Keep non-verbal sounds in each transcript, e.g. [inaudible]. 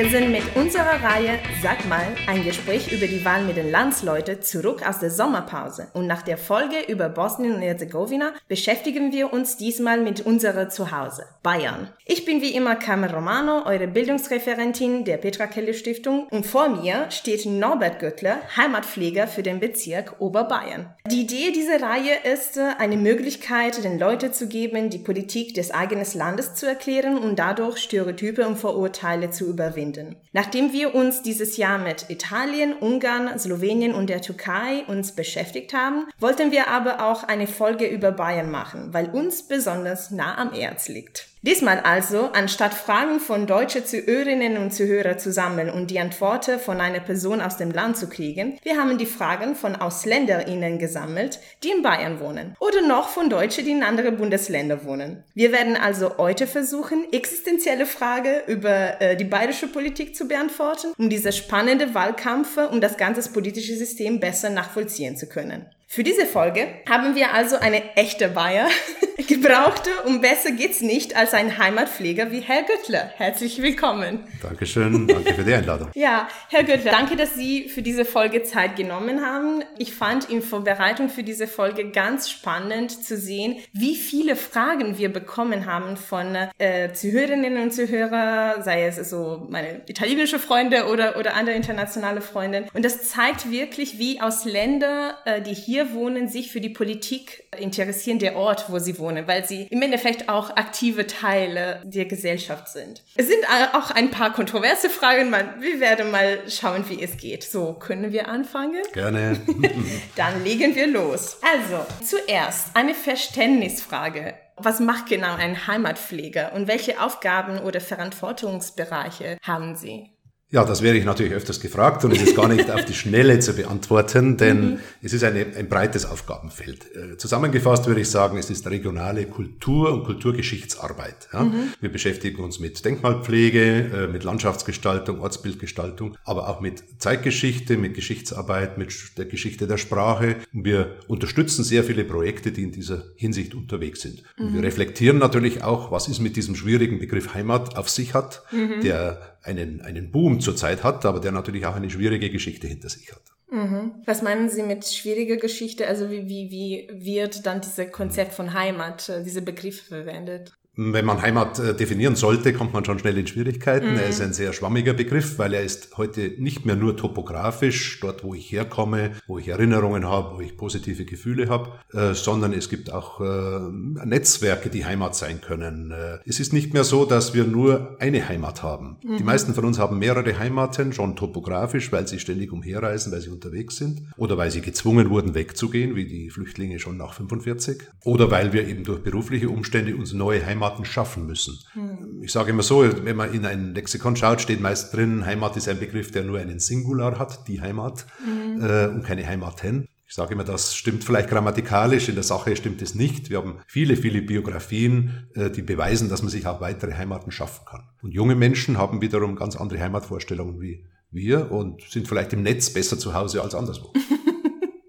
Wir sind mit unserer Reihe Sag mal, ein Gespräch über die Wahl mit den Landsleuten zurück aus der Sommerpause. Und nach der Folge über Bosnien und Herzegowina beschäftigen wir uns diesmal mit unserer Zuhause, Bayern. Ich bin wie immer Carmen Romano, eure Bildungsreferentin der Petra Kelly Stiftung und vor mir steht Norbert Göttler, Heimatpfleger für den Bezirk Oberbayern. Die Idee dieser Reihe ist, eine Möglichkeit den Leuten zu geben, die Politik des eigenen Landes zu erklären und dadurch Stereotype und Vorurteile zu überwinden. Nachdem wir uns dieses Jahr mit Italien, Ungarn, Slowenien und der Türkei uns beschäftigt haben, wollten wir aber auch eine Folge über Bayern machen, weil uns besonders nah am Erz liegt. Diesmal also, anstatt Fragen von deutsche Zuhörerinnen und Zuhörer zu sammeln und die Antworten von einer Person aus dem Land zu kriegen, wir haben die Fragen von AusländerInnen gesammelt, die in Bayern wohnen. Oder noch von Deutschen, die in anderen Bundesländern wohnen. Wir werden also heute versuchen, existenzielle Fragen über äh, die bayerische Politik zu beantworten, um diese spannende Wahlkämpfe und das ganze politische System besser nachvollziehen zu können. Für diese Folge haben wir also eine echte Bayer [laughs] gebrauchte und besser geht's nicht als ein Heimatpfleger wie Herr Göttler. Herzlich willkommen. Dankeschön, danke für die Einladung. [laughs] ja, Herr Göttler, danke, dass Sie für diese Folge Zeit genommen haben. Ich fand in Vorbereitung für diese Folge ganz spannend zu sehen, wie viele Fragen wir bekommen haben von äh, Zuhörerinnen und Zuhörer, sei es so meine italienische Freunde oder, oder andere internationale Freunde. Und das zeigt wirklich, wie aus Ländern, äh, die hier hier wohnen, sich für die Politik interessieren, der Ort, wo sie wohnen, weil sie im Endeffekt auch aktive Teile der Gesellschaft sind. Es sind auch ein paar kontroverse Fragen. Wir werden mal schauen, wie es geht. So, können wir anfangen? Gerne. [laughs] Dann legen wir los. Also, zuerst eine Verständnisfrage. Was macht genau ein Heimatpfleger und welche Aufgaben oder Verantwortungsbereiche haben Sie? Ja, das wäre ich natürlich öfters gefragt und es ist gar nicht auf die Schnelle zu beantworten, denn mhm. es ist eine, ein breites Aufgabenfeld. Äh, zusammengefasst würde ich sagen, es ist regionale Kultur- und Kulturgeschichtsarbeit. Ja? Mhm. Wir beschäftigen uns mit Denkmalpflege, äh, mit Landschaftsgestaltung, Ortsbildgestaltung, aber auch mit Zeitgeschichte, mit Geschichtsarbeit, mit der Geschichte der Sprache. Wir unterstützen sehr viele Projekte, die in dieser Hinsicht unterwegs sind. Mhm. wir reflektieren natürlich auch, was es mit diesem schwierigen Begriff Heimat auf sich hat, mhm. der einen, einen Boom zurzeit hat, aber der natürlich auch eine schwierige Geschichte hinter sich hat. Mhm. Was meinen Sie mit schwieriger Geschichte? Also wie, wie, wie wird dann dieses Konzept von Heimat, äh, diese Begriffe verwendet? Wenn man Heimat äh, definieren sollte, kommt man schon schnell in Schwierigkeiten. Mhm. Er ist ein sehr schwammiger Begriff, weil er ist heute nicht mehr nur topografisch, dort wo ich herkomme, wo ich Erinnerungen habe, wo ich positive Gefühle habe, äh, sondern es gibt auch äh, Netzwerke, die Heimat sein können. Äh, es ist nicht mehr so, dass wir nur eine Heimat haben. Mhm. Die meisten von uns haben mehrere Heimaten, schon topografisch, weil sie ständig umherreisen, weil sie unterwegs sind oder weil sie gezwungen wurden, wegzugehen, wie die Flüchtlinge schon nach 45 oder weil wir eben durch berufliche Umstände uns neue Heimat Heimaten schaffen müssen. Hm. Ich sage immer so, wenn man in ein Lexikon schaut, steht meist drin, Heimat ist ein Begriff, der nur einen Singular hat, die Heimat, hm. äh, und keine Heimaten. Ich sage immer, das stimmt vielleicht grammatikalisch, in der Sache stimmt es nicht. Wir haben viele, viele Biografien, äh, die beweisen, dass man sich auch weitere Heimaten schaffen kann. Und junge Menschen haben wiederum ganz andere Heimatvorstellungen wie wir und sind vielleicht im Netz besser zu Hause als anderswo. [laughs]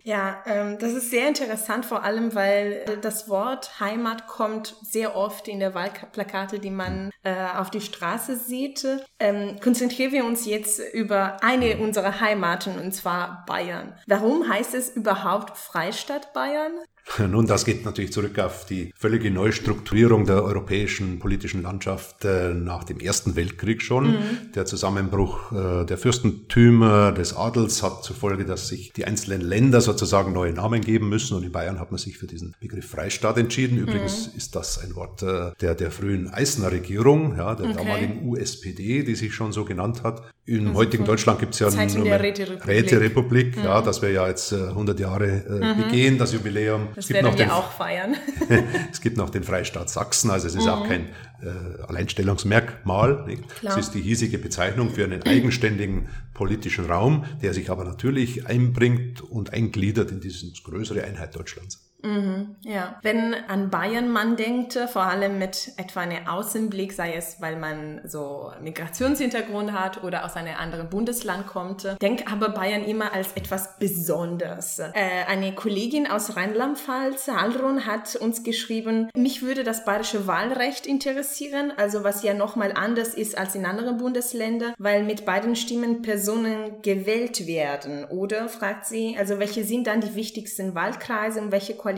Ja, ähm, das ist sehr interessant, vor allem, weil das Wort Heimat kommt sehr oft in der Wahlplakate, die man äh, auf die Straße sieht. Ähm, konzentrieren wir uns jetzt über eine unserer Heimaten, und zwar Bayern. Warum heißt es überhaupt Freistaat Bayern? [laughs] Nun, das geht natürlich zurück auf die völlige Neustrukturierung der europäischen politischen Landschaft äh, nach dem Ersten Weltkrieg schon. Mhm. Der Zusammenbruch äh, der Fürstentümer, des Adels hat zur Folge, dass sich die einzelnen Länder sozusagen neue Namen geben müssen. Und in Bayern hat man sich für diesen Begriff Freistaat entschieden. Übrigens mhm. ist das ein Wort äh, der, der frühen Eisner Regierung, ja, der okay. damaligen USPD, die sich schon so genannt hat. Im also heutigen Deutschland gibt es ja eine Räterepublik, Räterepublik mhm. ja, das wir ja jetzt 100 Jahre mhm. begehen, das Jubiläum. Das werden wir den, auch feiern. [laughs] es gibt noch den Freistaat Sachsen, also es ist mhm. auch kein äh, Alleinstellungsmerkmal. Es ist die hiesige Bezeichnung für einen eigenständigen politischen Raum, der sich aber natürlich einbringt und eingliedert in diese größere Einheit Deutschlands. Mhm, ja. Wenn an Bayern man denkt, vor allem mit etwa einem Außenblick, sei es, weil man so Migrationshintergrund hat oder aus einem anderen Bundesland kommt, denkt aber Bayern immer als etwas Besonderes. Äh, eine Kollegin aus Rheinland-Pfalz, Alron, hat uns geschrieben, mich würde das bayerische Wahlrecht interessieren, also was ja nochmal anders ist als in anderen Bundesländern, weil mit beiden Stimmen Personen gewählt werden, oder? fragt sie. Also welche sind dann die wichtigsten Wahlkreise und welche Koalitionen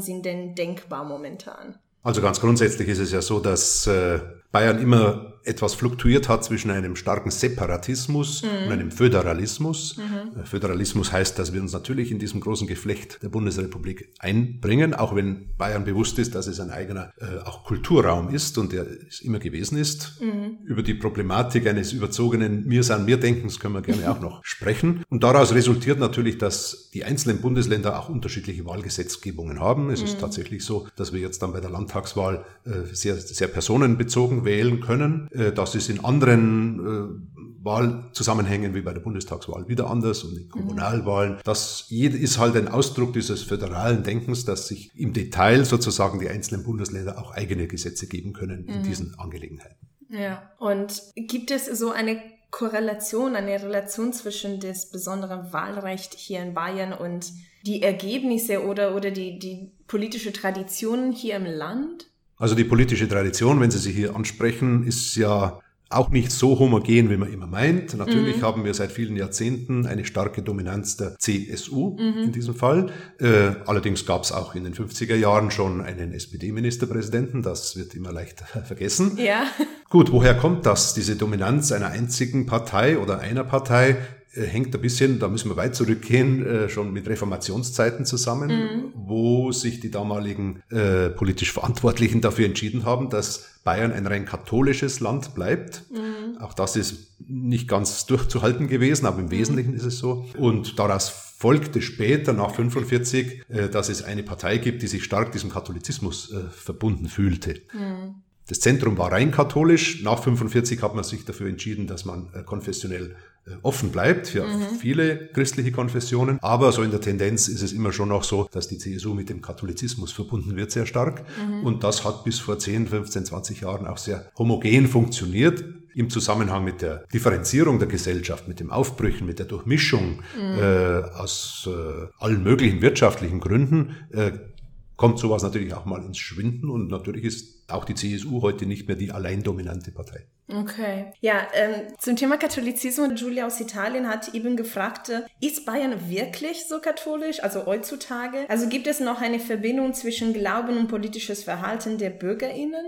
sind denn denkbar momentan? Also ganz grundsätzlich ist es ja so, dass äh, Bayern immer etwas fluktuiert hat zwischen einem starken Separatismus mhm. und einem Föderalismus. Mhm. Äh, Föderalismus heißt, dass wir uns natürlich in diesem großen Geflecht der Bundesrepublik einbringen, auch wenn Bayern bewusst ist, dass es ein eigener äh, auch Kulturraum ist und der es immer gewesen ist. Mhm. Über die Problematik eines überzogenen Mir san mir Denkens können wir gerne auch noch [laughs] sprechen. Und daraus resultiert natürlich, dass die einzelnen Bundesländer auch unterschiedliche Wahlgesetzgebungen haben. Es ist mhm. tatsächlich so, dass wir jetzt dann bei der Landtagswahl äh, sehr, sehr personenbezogen wählen können. Äh, das ist in anderen äh, Wahlzusammenhängen wie bei der Bundestagswahl wieder anders und in mhm. Kommunalwahlen. Das ist halt ein Ausdruck dieses föderalen Denkens, dass sich im Detail sozusagen die einzelnen Bundesländer auch eigene Gesetze geben können in mhm. diesen Angelegenheiten. Ja, und gibt es so eine Korrelation, eine Relation zwischen das besondere Wahlrecht hier in Bayern und die Ergebnisse oder, oder die, die politische Tradition hier im Land? Also die politische Tradition, wenn Sie sie hier ansprechen, ist ja auch nicht so homogen, wie man immer meint. Natürlich mhm. haben wir seit vielen Jahrzehnten eine starke Dominanz der CSU mhm. in diesem Fall. Äh, allerdings gab es auch in den 50er Jahren schon einen SPD-Ministerpräsidenten. Das wird immer leicht [laughs] vergessen. Ja. Gut, woher kommt das, diese Dominanz einer einzigen Partei oder einer Partei? Äh, hängt ein bisschen, da müssen wir weit zurückgehen, äh, schon mit Reformationszeiten zusammen, mhm. wo sich die damaligen äh, politisch Verantwortlichen dafür entschieden haben, dass Bayern ein rein katholisches Land bleibt. Mhm. Auch das ist nicht ganz durchzuhalten gewesen, aber im mhm. Wesentlichen ist es so. Und daraus folgte später, nach 45, äh, dass es eine Partei gibt, die sich stark diesem Katholizismus verbunden fühlte. Mhm. Das Zentrum war rein katholisch. Nach 45 hat man sich dafür entschieden, dass man konfessionell offen bleibt für mhm. viele christliche Konfessionen. Aber so in der Tendenz ist es immer schon noch so, dass die CSU mit dem Katholizismus verbunden wird, sehr stark. Mhm. Und das hat bis vor 10, 15, 20 Jahren auch sehr homogen funktioniert im Zusammenhang mit der Differenzierung der Gesellschaft, mit dem Aufbrüchen, mit der Durchmischung mhm. äh, aus äh, allen möglichen wirtschaftlichen Gründen, äh, kommt sowas natürlich auch mal ins Schwinden und natürlich ist auch die CSU heute nicht mehr die allein dominante Partei. Okay. Ja, ähm, zum Thema Katholizismus, Julia aus Italien hat eben gefragt, äh, ist Bayern wirklich so katholisch, also heutzutage? Also gibt es noch eine Verbindung zwischen Glauben und politisches Verhalten der BürgerInnen?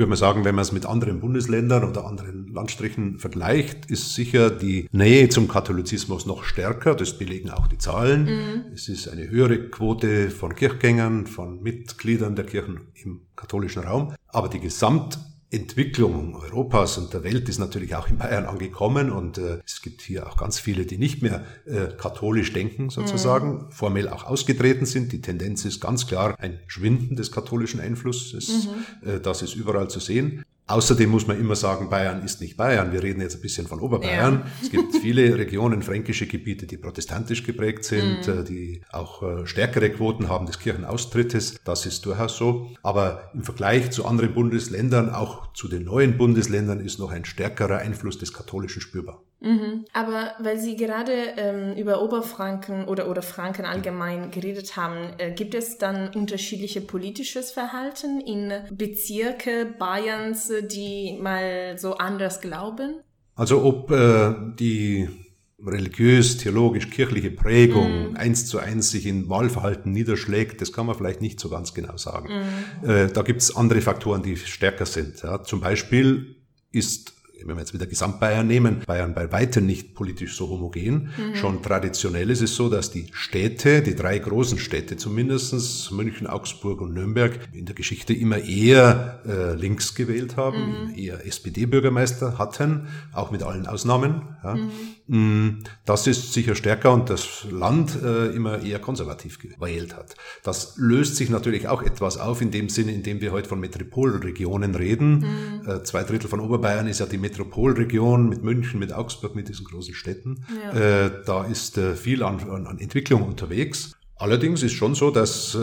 Würde man sagen, wenn man es mit anderen Bundesländern oder anderen Landstrichen vergleicht, ist sicher die Nähe zum Katholizismus noch stärker. Das belegen auch die Zahlen. Mhm. Es ist eine höhere Quote von Kirchgängern, von Mitgliedern der Kirchen im katholischen Raum. Aber die Gesamt Entwicklung Europas und der Welt ist natürlich auch in Bayern angekommen und äh, es gibt hier auch ganz viele, die nicht mehr äh, katholisch denken sozusagen, mhm. formell auch ausgetreten sind. Die Tendenz ist ganz klar ein Schwinden des katholischen Einflusses. Mhm. Äh, das ist überall zu sehen. Außerdem muss man immer sagen, Bayern ist nicht Bayern. Wir reden jetzt ein bisschen von Oberbayern. Ja. Es gibt viele [laughs] Regionen, fränkische Gebiete, die protestantisch geprägt sind, mhm. Äh, die auch äh, stärkere Quoten haben des Kirchenaustrittes. Das ist durchaus so. Aber im Vergleich zu anderen Bundesländern, auch zu den neuen Bundesländern, ist noch ein stärkerer Einfluss des Katholischen spürbar. Mhm. Aber weil Sie gerade ähm, über Oberfranken oder, oder Franken allgemein geredet haben, äh, gibt es dann unterschiedliche politisches Verhalten in Bezirke Bayerns, die mal so anders glauben? Also ob äh, die religiös, theologisch, kirchliche Prägung mm. eins zu eins sich in Wahlverhalten niederschlägt, das kann man vielleicht nicht so ganz genau sagen. Mm. Äh, da gibt es andere Faktoren, die stärker sind. Ja. Zum Beispiel ist wenn wir jetzt wieder Gesamtbayern nehmen, Bayern bei weitem nicht politisch so homogen. Mhm. Schon traditionell ist es so, dass die Städte, die drei großen Städte zumindestens München, Augsburg und Nürnberg, in der Geschichte immer eher äh, links gewählt haben, mhm. eher SPD-Bürgermeister hatten, auch mit allen Ausnahmen. Ja. Mhm. Mm, das ist sicher stärker und das Land äh, immer eher konservativ gewählt hat. Das löst sich natürlich auch etwas auf in dem Sinne, in dem wir heute von Metropolregionen reden. Mhm. Äh, zwei Drittel von Oberbayern ist ja die Metropolregion mit München, mit Augsburg, mit diesen großen Städten. Ja. Äh, da ist viel an, an, Entwicklung unterwegs. Allerdings ist schon so, dass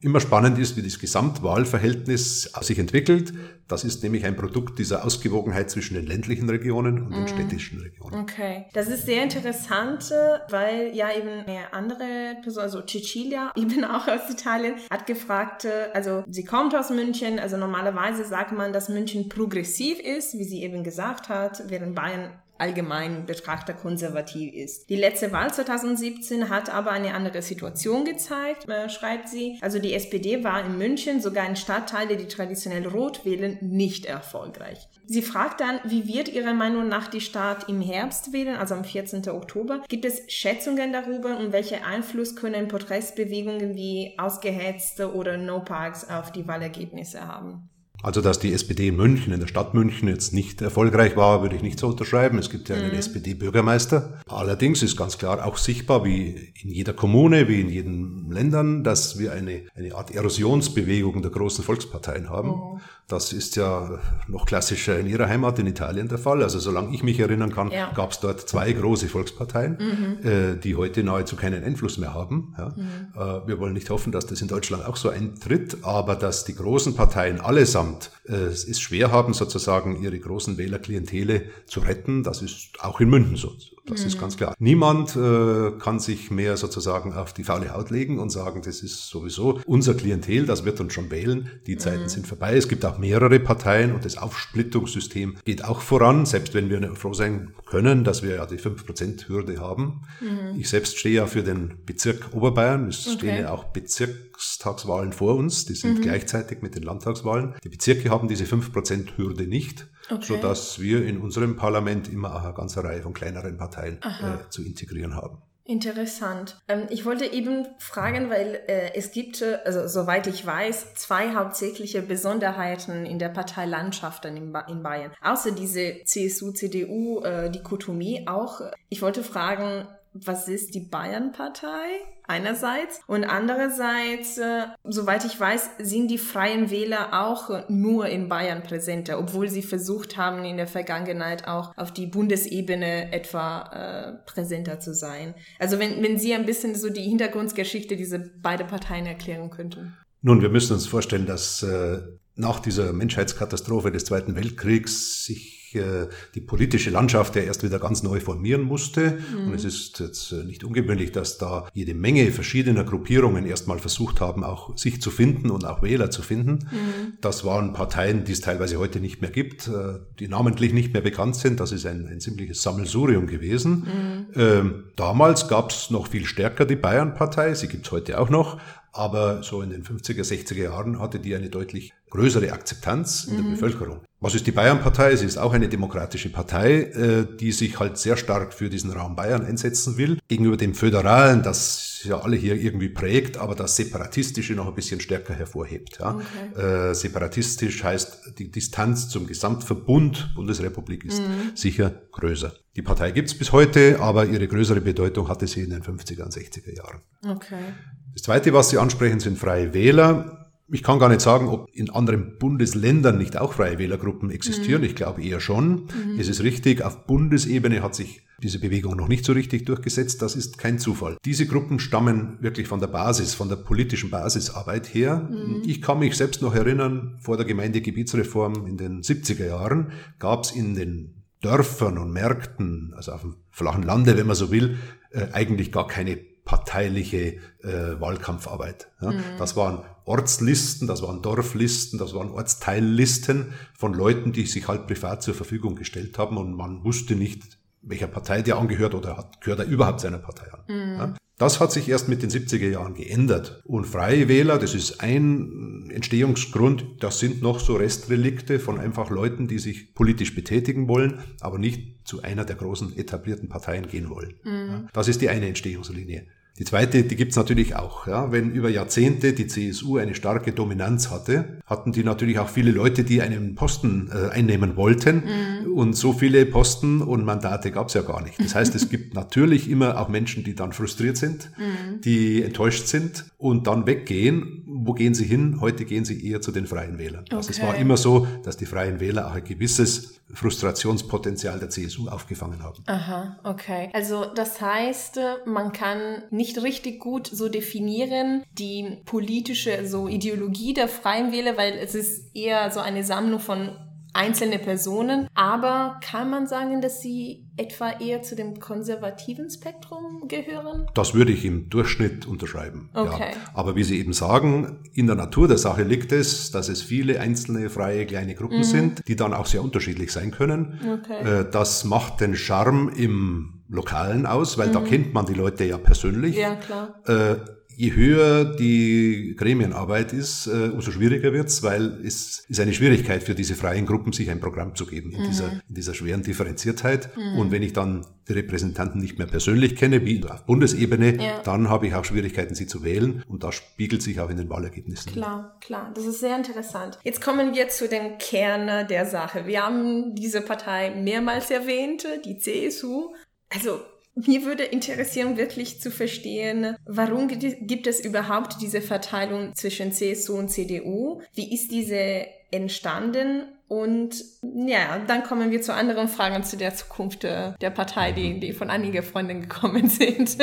immer spannend ist, wie das Gesamtwahlverhältnis sich entwickelt. Das ist nämlich ein Produkt dieser Ausgewogenheit zwischen den ländlichen Regionen und den mm. städtischen Regionen. Okay, das ist sehr interessant, weil ja eben eine andere Person, also Cecilia, [laughs] eben auch aus Italien, hat gefragt, also sie kommt aus München, also normalerweise sagt man, dass München progressiv ist, wie sie eben gesagt hat, während Bayern allgemein Betrachter konservativ ist. Die letzte Wahl 2017 hat aber eine andere Situation gezeigt, äh, schreibt sie. Also die SPD war in München, sogar in Stadtteilen, die traditionell rot wählen, nicht erfolgreich. Sie fragt dann, wie wird ihrer Meinung nach die Stadt im Herbst wählen, also am 14. Oktober? Gibt es Schätzungen darüber und welchen Einfluss können Protestbewegungen wie ausgehetzte oder No-Parks auf die Wahlergebnisse haben? Also, dass die SPD in München, in der Stadt München jetzt nicht erfolgreich war, würde ich nicht so unterschreiben. Es gibt ja einen mhm. SPD-Bürgermeister. Allerdings ist ganz klar auch sichtbar, wie in jeder Kommune, wie in jedem Ländern, dass wir eine, eine Art Erosionsbewegung der großen Volksparteien haben. Mhm. Das ist ja noch klassischer in ihrer Heimat in Italien der Fall. Also solange ich mich erinnern kann, ja. gab es dort zwei große Volksparteien, mhm. äh, die heute nahezu keinen Einfluss mehr haben. Ja. Mhm. Äh, wir wollen nicht hoffen, dass das in Deutschland auch so eintritt, aber dass die großen Parteien allesamt äh, es ist schwer haben, sozusagen ihre großen Wählerklientele zu retten. Das ist auch in München so. Das mhm. ist ganz klar. Niemand äh, kann sich mehr sozusagen auf die faule Haut legen und sagen, das ist sowieso unser Klientel, das wird uns schon wählen. Die Zeiten mhm. sind vorbei. Es gibt auch mehrere Parteien und das Aufsplittungssystem geht auch voran, selbst wenn wir froh sein können, dass wir ja die 5%-Hürde haben. Mhm. Ich selbst stehe ja für den Bezirk Oberbayern. Es okay. stehen ja auch Bezirkstagswahlen vor uns. Die sind mhm. gleichzeitig mit den Landtagswahlen. Die Bezirke haben diese 5%-Hürde nicht okay. sodass wir in unserem Parlament immer auch eine ganze Reihe von kleineren Parteien äh, zu integrieren haben. Interessant. Ähm, ich wollte eben fragen, weil äh, es gibt, äh, also soweit ich weiß, zwei hauptsächliche Besonderheiten in der Parteilandschaft in, ba in Bayern. Außer diese CSU-CDU-Dichotomie äh, auch. Ich wollte fragen, was ist die Bayern-Partei einerseits und andererseits, äh, soweit ich weiß, sind die freien Wähler auch nur in Bayern präsenter, obwohl sie versucht haben, in der Vergangenheit auch auf die Bundesebene etwa äh, präsenter zu sein. Also wenn, wenn Sie ein bisschen so die Hintergrundgeschichte dieser beiden Parteien erklären könnten. Nun, wir müssen uns vorstellen, dass äh, nach dieser Menschheitskatastrophe des Zweiten Weltkriegs sich äh, die politische Landschaft ja erst wieder ganz neu formieren musste. Mhm. Und es ist jetzt äh, nicht ungewöhnlich, dass da jede Menge verschiedener Gruppierungen erstmal versucht haben, auch sich zu finden und auch Wähler zu finden. Mhm. Das waren Parteien, die es teilweise heute nicht mehr gibt, äh, die namentlich nicht mehr bekannt sind. Das ist ein, ein ziemliches Sammelsurium gewesen. Mhm. Ähm, damals gab es noch viel stärker die Bayernpartei, sie gibt es heute auch noch, aber so in den 50er, 60er Jahren hatte die eine deutlich größere Akzeptanz in der mhm. Bevölkerung. Was ist die Bayernpartei? Sie ist auch eine demokratische Partei, äh, die sich halt sehr stark für diesen Raum Bayern einsetzen will. Gegenüber dem Föderalen, das ja alle hier irgendwie prägt, aber das Separatistische noch ein bisschen stärker hervorhebt. Ja. Okay. Äh, separatistisch heißt, die Distanz zum Gesamtverbund Bundesrepublik ist mhm. sicher größer. Die Partei gibt's bis heute, aber ihre größere Bedeutung hatte sie in den 50er und 60er Jahren. Okay. Das Zweite, was Sie ansprechen, sind freie Wähler. Ich kann gar nicht sagen, ob in anderen Bundesländern nicht auch freie Wählergruppen existieren. Mhm. Ich glaube eher schon. Mhm. Es ist richtig, auf Bundesebene hat sich diese Bewegung noch nicht so richtig durchgesetzt. Das ist kein Zufall. Diese Gruppen stammen wirklich von der Basis, von der politischen Basisarbeit her. Mhm. Ich kann mich selbst noch erinnern, vor der Gemeindegebietsreform in den 70er Jahren gab es in den Dörfern und Märkten, also auf dem flachen Lande, wenn man so will, äh, eigentlich gar keine parteiliche äh, Wahlkampfarbeit. Ja. Mhm. Das waren Ortslisten, das waren Dorflisten, das waren Ortsteillisten von Leuten, die sich halt privat zur Verfügung gestellt haben und man wusste nicht, welcher Partei der angehört oder hat, gehört er überhaupt seiner Partei an. Mhm. Ja. Das hat sich erst mit den 70er Jahren geändert. Und Freie Wähler, das ist ein Entstehungsgrund, das sind noch so Restrelikte von einfach Leuten, die sich politisch betätigen wollen, aber nicht zu einer der großen etablierten Parteien gehen wollen. Mhm. Das ist die eine Entstehungslinie. Die zweite, die gibt's natürlich auch. Ja. Wenn über Jahrzehnte die CSU eine starke Dominanz hatte, hatten die natürlich auch viele Leute, die einen Posten äh, einnehmen wollten. Mhm. Und so viele Posten und Mandate gab's ja gar nicht. Das heißt, es gibt [laughs] natürlich immer auch Menschen, die dann frustriert sind, mhm. die enttäuscht sind und dann weggehen. Wo gehen sie hin? Heute gehen sie eher zu den Freien Wählern. Okay. Also es war immer so, dass die Freien Wähler auch ein gewisses Frustrationspotenzial der CSU aufgefangen haben. Aha, okay. Also das heißt, man kann nicht nicht richtig gut so definieren, die politische so Ideologie der Freien Wähler, weil es ist eher so eine Sammlung von einzelne Personen. Aber kann man sagen, dass sie etwa eher zu dem konservativen Spektrum gehören? Das würde ich im Durchschnitt unterschreiben. Okay. Ja. Aber wie Sie eben sagen, in der Natur der Sache liegt es, dass es viele einzelne freie kleine Gruppen mhm. sind, die dann auch sehr unterschiedlich sein können. Okay. Äh, das macht den Charme im Lokalen aus, weil mhm. da kennt man die Leute ja persönlich. Ja, klar. Äh, je höher die Gremienarbeit ist, äh, umso schwieriger wird's, weil es ist eine Schwierigkeit für diese freien Gruppen, sich ein Programm zu geben in, mhm. dieser, in dieser schweren Differenziertheit. Mhm. Und wenn ich dann die Repräsentanten nicht mehr persönlich kenne, wie auf Bundesebene, ja. dann habe ich auch Schwierigkeiten, sie zu wählen. Und das spiegelt sich auch in den Wahlergebnissen. Klar, klar. Das ist sehr interessant. Jetzt kommen wir zu dem Kern der Sache. Wir haben diese Partei mehrmals erwähnt, die CSU. Also mir würde interessieren, wirklich zu verstehen, warum gibt es überhaupt diese Verteilung zwischen CSU und CDU? Wie ist diese entstanden? Und ja, dann kommen wir zu anderen Fragen zu der Zukunft der Partei, die, die von einigen Freunden gekommen [laughs] sind.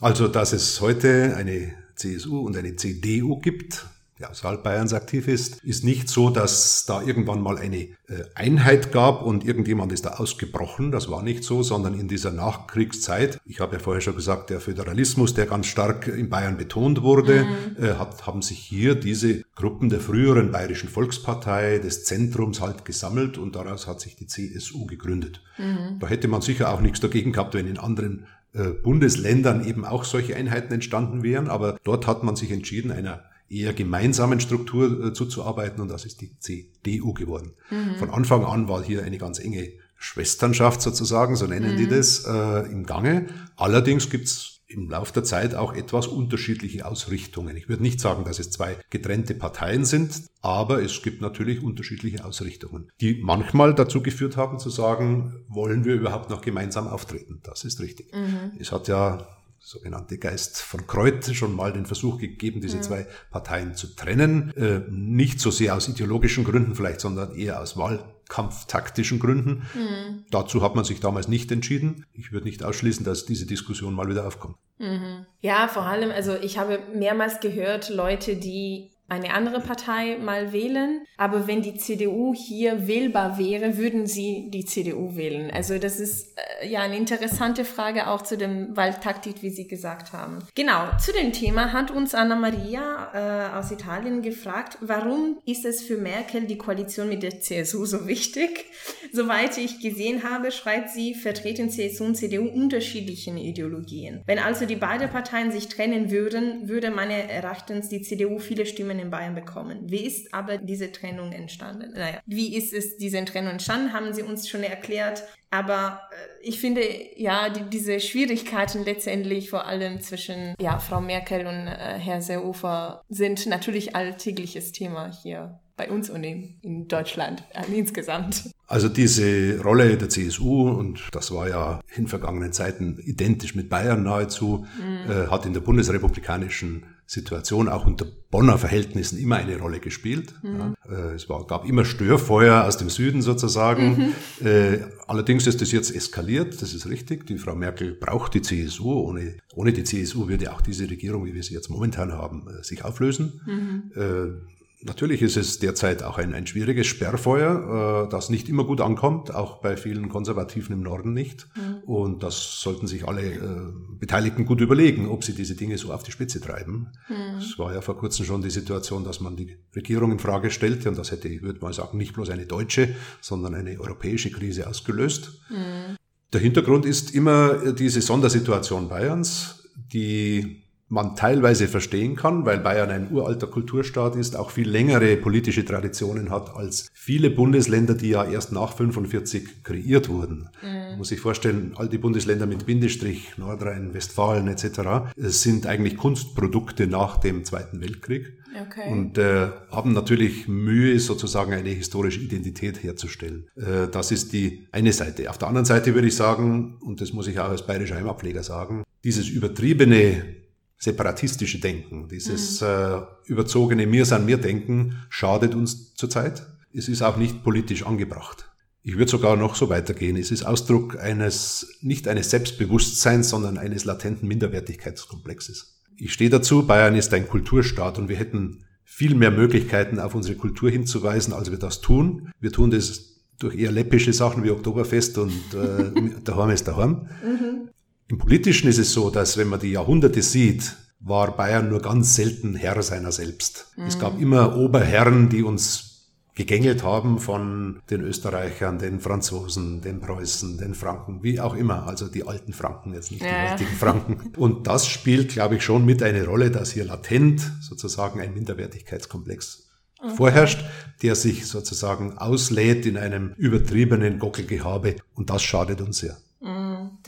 Also, dass es heute eine CSU und eine CDU gibt, ja, Saalbayerns aktiv ist, ist nicht so, dass da irgendwann mal eine äh, Einheit gab und irgendjemand ist da ausgebrochen. Das war nicht so, sondern in dieser Nachkriegszeit, ich habe ja vorher schon gesagt, der Föderalismus, der ganz stark in Bayern betont wurde, mhm. äh, hat, haben sich hier diese Gruppen der früheren Bayerischen Volkspartei, des Zentrums halt gesammelt und daraus hat sich die CSU gegründet. Mhm. Da hätte man sicher auch nichts dagegen gehabt, wenn in anderen äh, Bundesländern eben auch solche Einheiten entstanden wären, aber dort hat man sich entschieden, einer eher gemeinsamen Struktur äh, zuzuarbeiten und das ist die CDU geworden. Mhm. Von Anfang an war hier eine ganz enge Schwesternschaft sozusagen, so nennen mhm. die das, äh, im Gange. Allerdings gibt's im Laufe der Zeit auch etwas unterschiedliche Ausrichtungen. Ich würde nicht sagen, dass es zwei getrennte Parteien sind, aber es gibt natürlich unterschiedliche Ausrichtungen, die manchmal dazu geführt haben zu sagen, wollen wir überhaupt noch gemeinsam auftreten? Das ist richtig. Mhm. Es hat ja sogenannte Geist von Kreuz schon mal den Versuch gegeben, diese zwei Parteien zu trennen. Äh, nicht so sehr aus ideologischen Gründen vielleicht, sondern eher aus Wahlkampftaktischen Gründen. Mhm. Dazu hat man sich damals nicht entschieden. Ich würde nicht ausschließen, dass diese Diskussion mal wieder aufkommt. Mhm. Ja, vor allem, also ich habe mehrmals gehört, Leute, die eine andere Partei mal wählen. Aber wenn die CDU hier wählbar wäre, würden sie die CDU wählen. Also das ist äh, ja eine interessante Frage auch zu dem Wahltaktik, wie Sie gesagt haben. Genau, zu dem Thema hat uns Anna Maria äh, aus Italien gefragt, warum ist es für Merkel die Koalition mit der CSU so wichtig? [laughs] Soweit ich gesehen habe, schreibt sie, vertreten CSU und CDU unterschiedlichen Ideologien. Wenn also die beiden Parteien sich trennen würden, würde meines Erachtens die CDU viele Stimmen Stimmen in Bayern bekommen. Wie ist aber diese Trennung entstanden? Naja, wie ist es diese Trennung entstanden, haben Sie uns schon erklärt. Aber äh, ich finde, ja, die, diese Schwierigkeiten letztendlich vor allem zwischen ja, Frau Merkel und äh, Herr Seehofer sind natürlich alltägliches Thema hier bei uns und in, Deutschland äh, insgesamt. Also diese Rolle der CSU, und das war ja in vergangenen Zeiten identisch mit Bayern nahezu, mhm. äh, hat in der bundesrepublikanischen Situation auch unter Bonner Verhältnissen immer eine Rolle gespielt. Mhm. Ja, äh, es war, gab immer Störfeuer aus dem Süden sozusagen. Mhm. Äh, allerdings ist das jetzt eskaliert, das ist richtig. Die Frau Merkel braucht die CSU. Ohne, ohne die CSU würde auch diese Regierung, wie wir sie jetzt momentan haben, äh, sich auflösen. Mhm. Äh, Natürlich ist es derzeit auch ein, ein schwieriges Sperrfeuer, äh, das nicht immer gut ankommt, auch bei vielen Konservativen im Norden nicht. Mhm. Und das sollten sich alle äh, Beteiligten gut überlegen, ob sie diese Dinge so auf die Spitze treiben. Mhm. Es war ja vor kurzem schon die Situation, dass man die Regierung in Frage stellte und das hätte, ich würde mal sagen, nicht bloß eine deutsche, sondern eine europäische Krise ausgelöst. Mhm. Der Hintergrund ist immer diese Sondersituation Bayerns, die man teilweise verstehen kann, weil Bayern ein uralter Kulturstaat ist, auch viel längere politische Traditionen hat als viele Bundesländer, die ja erst nach 45 kreiert wurden. Mhm. Muss ich vorstellen, all die Bundesländer mit Bindestrich, Nordrhein-Westfalen etc. sind eigentlich Kunstprodukte nach dem Zweiten Weltkrieg okay. und äh, haben natürlich Mühe, sozusagen eine historische Identität herzustellen. Äh, das ist die eine Seite. Auf der anderen Seite würde ich sagen, und das muss ich auch als bayerischer Heimabpfleger sagen, dieses übertriebene separatistische Denken, dieses mhm. äh, überzogene Mir san mir Denken schadet uns zurzeit. Es ist auch nicht politisch angebracht. Ich würde sogar noch so weitergehen. Es ist Ausdruck eines, nicht eines Selbstbewusstseins, sondern eines latenten Minderwertigkeitskomplexes. Ich stehe dazu, Bayern ist ein Kulturstaat und wir hätten viel mehr Möglichkeiten, auf unsere Kultur hinzuweisen, als wir das tun. Wir tun das durch eher läppische Sachen wie Oktoberfest und äh, [laughs] daheim ist daheim. Mhm. Im Politischen ist es so, dass wenn man die Jahrhunderte sieht, war Bayern nur ganz selten Herr seiner selbst. Mhm. Es gab immer Oberherren, die uns gegängelt haben von den Österreichern, den Franzosen, den Preußen, den Franken, wie auch immer. Also die alten Franken, jetzt nicht ja. die heutigen Franken. Und das spielt, glaube ich, schon mit eine Rolle, dass hier latent sozusagen ein Minderwertigkeitskomplex okay. vorherrscht, der sich sozusagen auslädt in einem übertriebenen Gockelgehabe. Und das schadet uns sehr.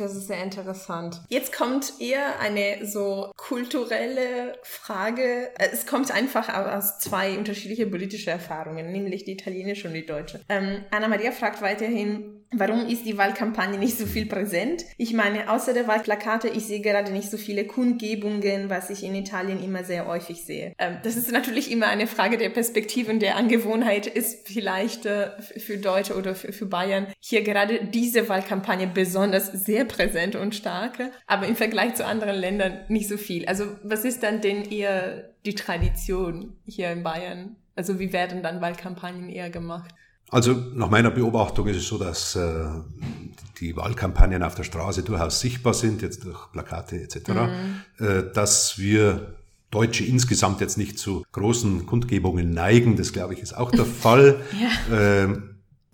Das ist sehr interessant. Jetzt kommt eher eine so kulturelle Frage. Es kommt einfach aus zwei unterschiedliche politische Erfahrungen, nämlich die italienische und die deutsche. Ähm, Anna Maria fragt weiterhin, Warum ist die Wahlkampagne nicht so viel präsent? Ich meine, außer der Wahlplakate, ich sehe gerade nicht so viele Kundgebungen, was ich in Italien immer sehr häufig sehe. Ähm, das ist natürlich immer eine Frage der Perspektive und der Angewohnheit. Ist vielleicht äh, für Deutsche oder für, für Bayern hier gerade diese Wahlkampagne besonders sehr präsent und stark, aber im Vergleich zu anderen Ländern nicht so viel. Also was ist dann denn eher die Tradition hier in Bayern? Also wie werden dann Wahlkampagnen eher gemacht? Also nach meiner Beobachtung ist es so, dass äh, die Wahlkampagnen auf der Straße durchaus sichtbar sind, jetzt durch Plakate etc., mhm. äh, dass wir Deutsche insgesamt jetzt nicht zu großen Kundgebungen neigen. Das glaube ich ist auch der [laughs] Fall. ja. äh,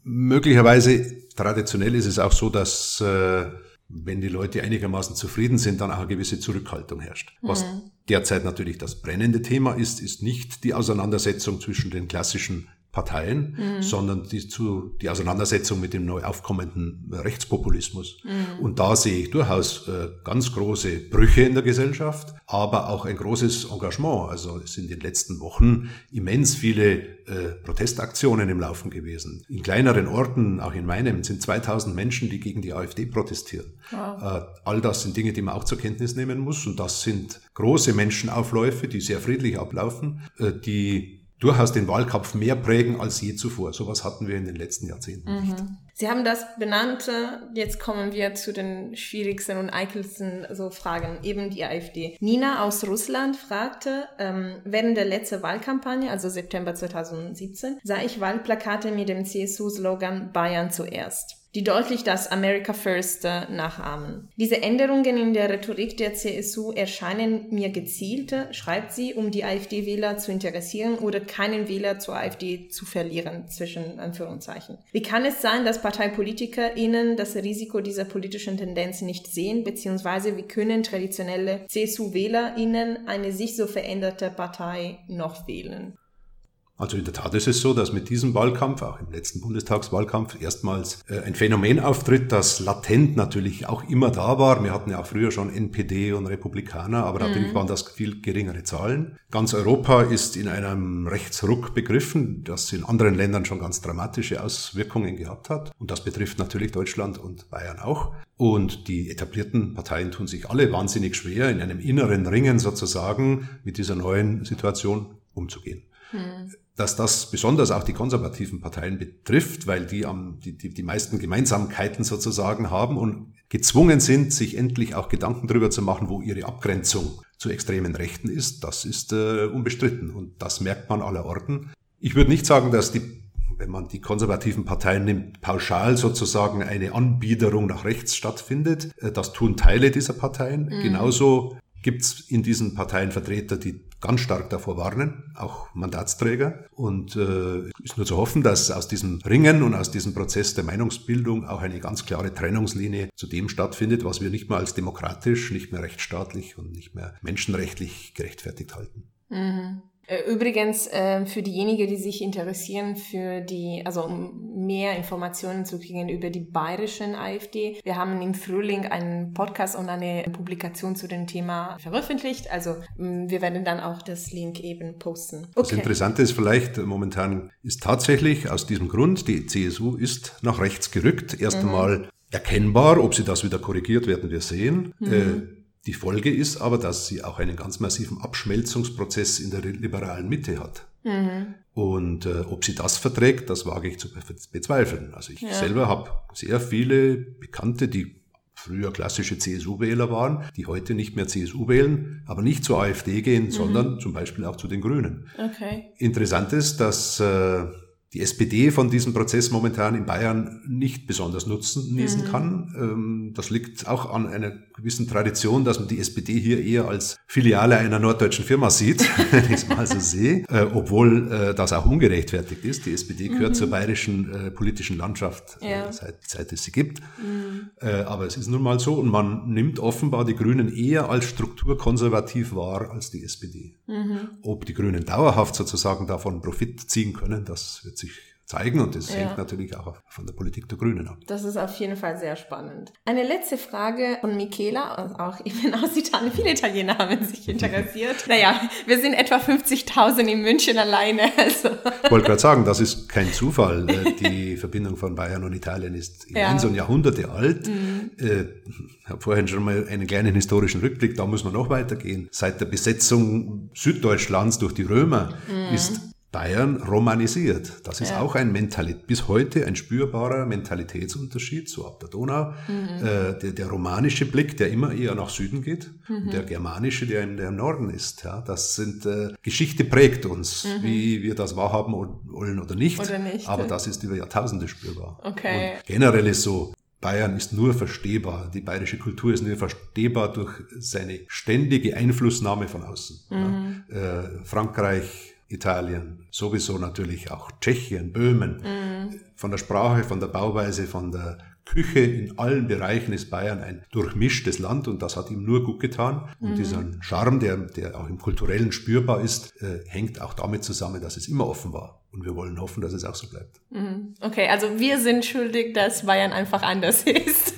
möglicherweise traditionell ist es auch so, dass äh, wenn die Leute einigermaßen zufrieden sind, dann auch eine gewisse Zurückhaltung herrscht. Mhm. Was derzeit natürlich das brennende Thema ist, ist nicht die Auseinandersetzung zwischen den klassischen Parteien, mhm. sondern die, zu, die Auseinandersetzung mit dem neu aufkommenden Rechtspopulismus. Mhm. Und da sehe ich durchaus äh, ganz große Brüche in der Gesellschaft, aber auch ein großes Engagement. Also es sind in den letzten Wochen immens viele äh, Protestaktionen im Laufen gewesen. In kleineren Orten, auch in meinem, sind 2000 Menschen, die gegen die AfD protestieren. Wow. Äh, all das sind Dinge, die man auch zur Kenntnis nehmen muss. Und das sind große Menschenaufläufe, die sehr friedlich ablaufen, äh, die durchaus den Wahlkampf mehr prägen als je zuvor. Sowas hatten wir in den letzten Jahrzehnten mhm. nicht. Sie haben das benannt. Jetzt kommen wir zu den schwierigsten und eitelsten so Fragen. Eben die AfD. Nina aus Russland fragte, ähm, während der letzten Wahlkampagne, also September 2017, sah ich Wahlplakate mit dem CSU-Slogan Bayern zuerst die deutlich das America First äh, nachahmen. Diese Änderungen in der Rhetorik der CSU erscheinen mir gezielt, schreibt sie, um die AfD-Wähler zu interessieren oder keinen Wähler zur AfD zu verlieren, zwischen Anführungszeichen. Wie kann es sein, dass ParteipolitikerInnen das Risiko dieser politischen Tendenz nicht sehen, beziehungsweise wie können traditionelle CSU-WählerInnen eine sich so veränderte Partei noch wählen? Also in der Tat ist es so, dass mit diesem Wahlkampf, auch im letzten Bundestagswahlkampf, erstmals äh, ein Phänomen auftritt, das latent natürlich auch immer da war. Wir hatten ja auch früher schon NPD und Republikaner, aber mhm. natürlich waren das viel geringere Zahlen. Ganz Europa ist in einem Rechtsruck begriffen, das in anderen Ländern schon ganz dramatische Auswirkungen gehabt hat. Und das betrifft natürlich Deutschland und Bayern auch. Und die etablierten Parteien tun sich alle wahnsinnig schwer, in einem inneren Ringen sozusagen mit dieser neuen Situation umzugehen. Mhm dass das besonders auch die konservativen Parteien betrifft, weil die, am, die, die, die meisten Gemeinsamkeiten sozusagen haben und gezwungen sind, sich endlich auch Gedanken darüber zu machen, wo ihre Abgrenzung zu extremen Rechten ist. Das ist äh, unbestritten und das merkt man aller Orten. Ich würde nicht sagen, dass die wenn man die konservativen Parteien nimmt, pauschal sozusagen eine Anbiederung nach rechts stattfindet. Äh, das tun Teile dieser Parteien. Mhm. Genauso gibt es in diesen Parteien Vertreter, die ganz stark davor warnen, auch Mandatsträger. Und äh, ist nur zu hoffen, dass aus diesem Ringen und aus diesem Prozess der Meinungsbildung auch eine ganz klare Trennungslinie zu dem stattfindet, was wir nicht mehr als demokratisch, nicht mehr rechtsstaatlich und nicht mehr menschenrechtlich gerechtfertigt halten. Mhm. Äh, übrigens, äh, für diejenigen, die sich interessieren für die, also um mehr Informationen zu kriegen über die bayerischen AfD, wir haben im Frühling einen Podcast und eine Publikation zu dem Thema veröffentlicht. Also wir werden dann auch das Link eben posten. Okay. Das Interessante ist vielleicht, momentan ist tatsächlich aus diesem Grund, die CSU ist nach rechts gerückt. Erst mhm. einmal erkennbar, ob sie das wieder korrigiert, werden wir sehen. Mhm. Äh, Die Folge ist aber, dass sie auch einen ganz massiven Abschmelzungsprozess in der liberalen Mitte hat. Mhm. Und äh, ob sie das verträgt, das wage ich zu bezweifeln. Also ich ja. selber habe sehr viele Bekannte, die früher klassische CSU-Wähler waren, die heute nicht mehr CSU wählen, aber nicht zur AfD gehen, mhm. sondern zum Beispiel auch zu den Grünen. Okay. Interessant ist, dass äh, die SPD von diesem Prozess momentan in Bayern nicht besonders nutzen genießen mhm. kann. Ähm, das liegt auch an einer gewissen Tradition, dass man die SPD hier eher als Filiale einer norddeutschen Firma sieht, [laughs] wenn ich es mal so sehe, äh, obwohl äh, das auch ungerechtfertigt ist. Die SPD gehört mhm. zur bayerischen äh, politischen Landschaft, ja. seit, seit es sie gibt. Mhm. Aber es ist nun mal so und man nimmt offenbar die Grünen eher als strukturkonservativ wahr als die SPD. Mhm. Ob die Grünen dauerhaft sozusagen davon Profit ziehen können, das wird sich zeigen und das ja. hängt natürlich auch von der Politik der Grünen ab. Das ist auf jeden Fall sehr spannend. Eine letzte Frage von Michela, also auch [laughs] ich bin aus Italien, viele Italiener haben sich [laughs] interessiert. naja, wir sind etwa 50.000 in München alleine. [laughs] Also. Ich wollte gerade sagen, das ist kein Zufall. Äh, die Verbindung von Bayern und Italien ist immens ja. und Jahrhunderte alt. Mhm. Äh, ich habe vorhin schon mal einen kleinen historischen Rückblick, da muss man noch weitergehen. Seit der Besetzung Süddeutschlands durch die Römer mhm. ist Bayern romanisiert. Das ist ja. auch ein Mentalität, bis heute ein spürbarer Mentalitätsunterschied, so ab der Donau. Mhm. Äh, der, der, romanische Blick, der immer eher nach Süden geht, mhm. der germanische, der, im, der im Norden ist. Ja, das sind, äh, Geschichte prägt uns, mhm. wie wir das wahrhaben wollen oder nicht. Oder nicht. Aber das ist über Jahrtausende spürbar. Okay. Und generell ist so, Bayern ist nur verstehbar, die bayerische Kultur ist nur verstehbar durch seine ständige Einflussnahme von außen. Mhm. Ja. Äh, Frankreich, Italien, sowieso natürlich auch Tschechien, Böhmen. Mhm. Von der Sprache, von der Bauweise, von der Küche in allen Bereichen ist Bayern ein durchmischtes Land und das hat ihm nur gut getan. Und mhm. dieser Charme, der, der auch im kulturellen spürbar ist, äh, hängt auch damit zusammen, dass es immer offen war. Und wir wollen hoffen, dass es auch so bleibt. Mhm. Okay, also wir sind schuldig, dass Bayern einfach anders [laughs] ist.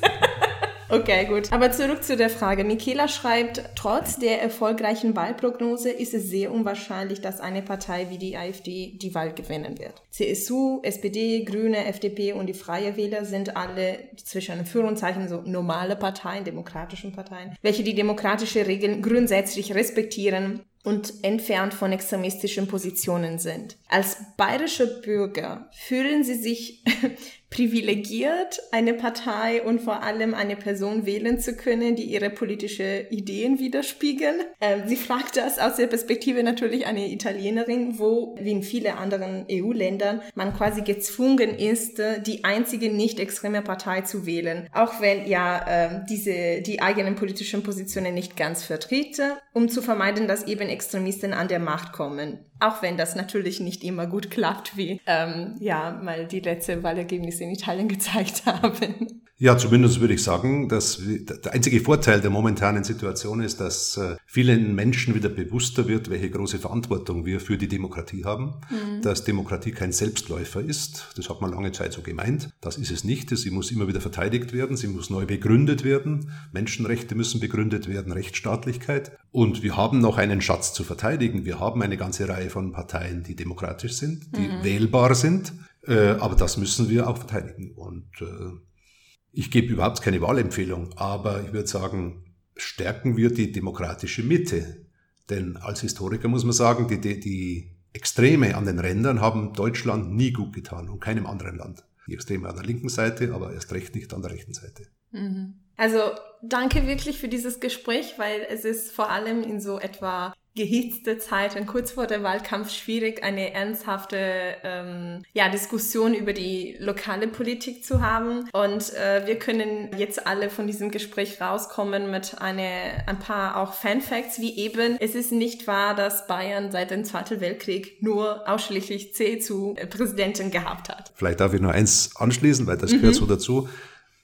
Okay, gut. Aber zurück zu der Frage. Michaela schreibt, trotz der erfolgreichen Wahlprognose ist es sehr unwahrscheinlich, dass eine Partei wie die AfD die Wahl gewinnen wird. CSU, SPD, Grüne, FDP und die Freie Wähler sind alle zwischen Führungszeichen so normale Parteien, demokratischen Parteien, welche die demokratische Regeln grundsätzlich respektieren und entfernt von extremistischen Positionen sind. Als bayerische Bürger fühlen sie sich [laughs] privilegiert, eine Partei und vor allem eine Person wählen zu können, die ihre politische Ideen widerspiegeln. Ähm, sie fragt das aus der Perspektive natürlich einer Italienerin, wo, wie in vielen anderen EU-Ländern, man quasi gezwungen ist, die einzige nicht extreme Partei zu wählen. Auch wenn ja äh, diese, die eigenen politischen Positionen nicht ganz vertrete, um zu vermeiden, dass eben Extremisten an der Macht kommen. Auch wenn das natürlich nicht immer gut klappt, wie ähm, ja mal die letzte Wahlergebnisse in Italien [laughs] gezeigt haben. Ja, zumindest würde ich sagen, dass der einzige Vorteil der momentanen Situation ist, dass äh, vielen Menschen wieder bewusster wird, welche große Verantwortung wir für die Demokratie haben, mhm. dass Demokratie kein Selbstläufer ist. Das hat man lange Zeit so gemeint. Das ist es nicht. Sie muss immer wieder verteidigt werden, sie muss neu begründet werden. Menschenrechte müssen begründet werden, Rechtsstaatlichkeit. Und wir haben noch einen Schatz zu verteidigen. Wir haben eine ganze Reihe von Parteien, die demokratisch sind, die mhm. wählbar sind. Äh, aber das müssen wir auch verteidigen. Und äh, ich gebe überhaupt keine Wahlempfehlung, aber ich würde sagen, stärken wir die demokratische Mitte. Denn als Historiker muss man sagen, die, die, die Extreme an den Rändern haben Deutschland nie gut getan und keinem anderen Land. Die Extreme an der linken Seite, aber erst recht nicht an der rechten Seite. Mhm. Also danke wirklich für dieses Gespräch, weil es ist vor allem in so etwa gehitzte Zeiten, kurz vor dem Wahlkampf, schwierig, eine ernsthafte ähm, ja, Diskussion über die lokale Politik zu haben. Und äh, wir können jetzt alle von diesem Gespräch rauskommen mit eine, ein paar auch Fanfacts, wie eben, es ist nicht wahr, dass Bayern seit dem Zweiten Weltkrieg nur ausschließlich CSU-Präsidenten gehabt hat. Vielleicht darf ich nur eins anschließen, weil das gehört mhm. so dazu.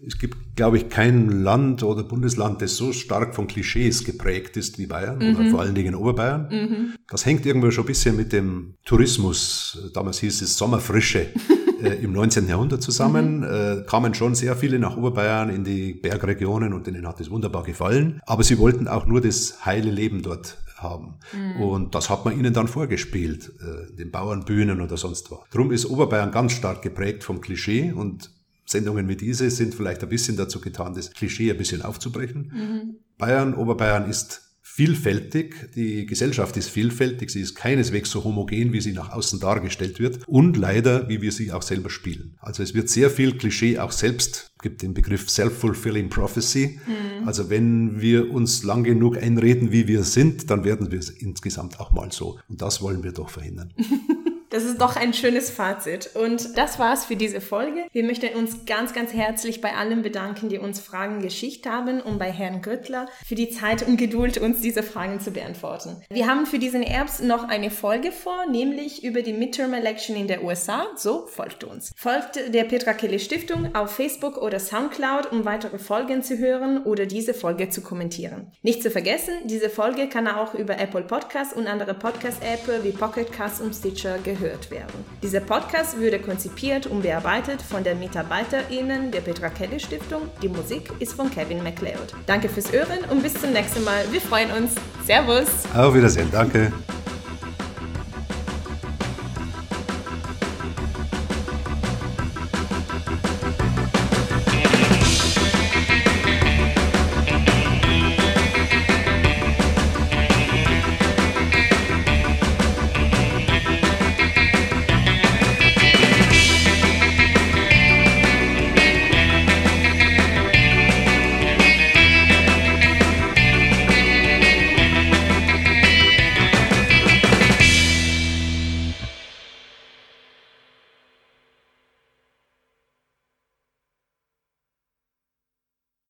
Es gibt, glaube ich, kein Land oder Bundesland, das so stark von Klischees geprägt ist wie Bayern mhm. oder vor allen Dingen Oberbayern. Mhm. Das hängt irgendwo schon ein bisschen mit dem Tourismus, damals hieß es Sommerfrische, [laughs] äh, im 19. Jahrhundert zusammen. Mhm. Äh, kamen schon sehr viele nach Oberbayern in die Bergregionen und denen hat es wunderbar gefallen. Aber sie wollten auch nur das heile Leben dort haben. Mhm. Und das hat man ihnen dann vorgespielt, äh, den Bauernbühnen oder sonst was. Drum ist Oberbayern ganz stark geprägt vom Klischee und Sendungen wie diese sind vielleicht ein bisschen dazu getan, das Klischee ein bisschen aufzubrechen. Mhm. Bayern, Oberbayern ist vielfältig. Die Gesellschaft ist vielfältig. Sie ist keineswegs so homogen, wie sie nach außen dargestellt wird. Und leider, wie wir sie auch selber spielen. Also es wird sehr viel Klischee auch selbst, gibt den Begriff Self-Fulfilling Prophecy. Mhm. Also wenn wir uns lang genug einreden, wie wir sind, dann werden wir es insgesamt auch mal so. Und das wollen wir doch verhindern. [laughs] Das ist doch ein schönes Fazit. Und das war's für diese Folge. Wir möchten uns ganz, ganz herzlich bei allen bedanken, die uns Fragen geschickt haben und bei Herrn Grüttler für die Zeit und Geduld, uns diese Fragen zu beantworten. Wir haben für diesen Herbst noch eine Folge vor, nämlich über die Midterm Election in der USA. So folgt uns. Folgt der Petra Kelly Stiftung auf Facebook oder Soundcloud, um weitere Folgen zu hören oder diese Folge zu kommentieren. Nicht zu vergessen, diese Folge kann auch über Apple Podcasts und andere Podcast-Apps wie Pocket Cast und Stitcher gehört gehört werden. Dieser Podcast wurde konzipiert und bearbeitet von den MitarbeiterInnen der Petra Kelly Stiftung. Die Musik ist von Kevin MacLeod. Danke fürs Hören und bis zum nächsten Mal. Wir freuen uns. Servus. Auf Wiedersehen. Danke.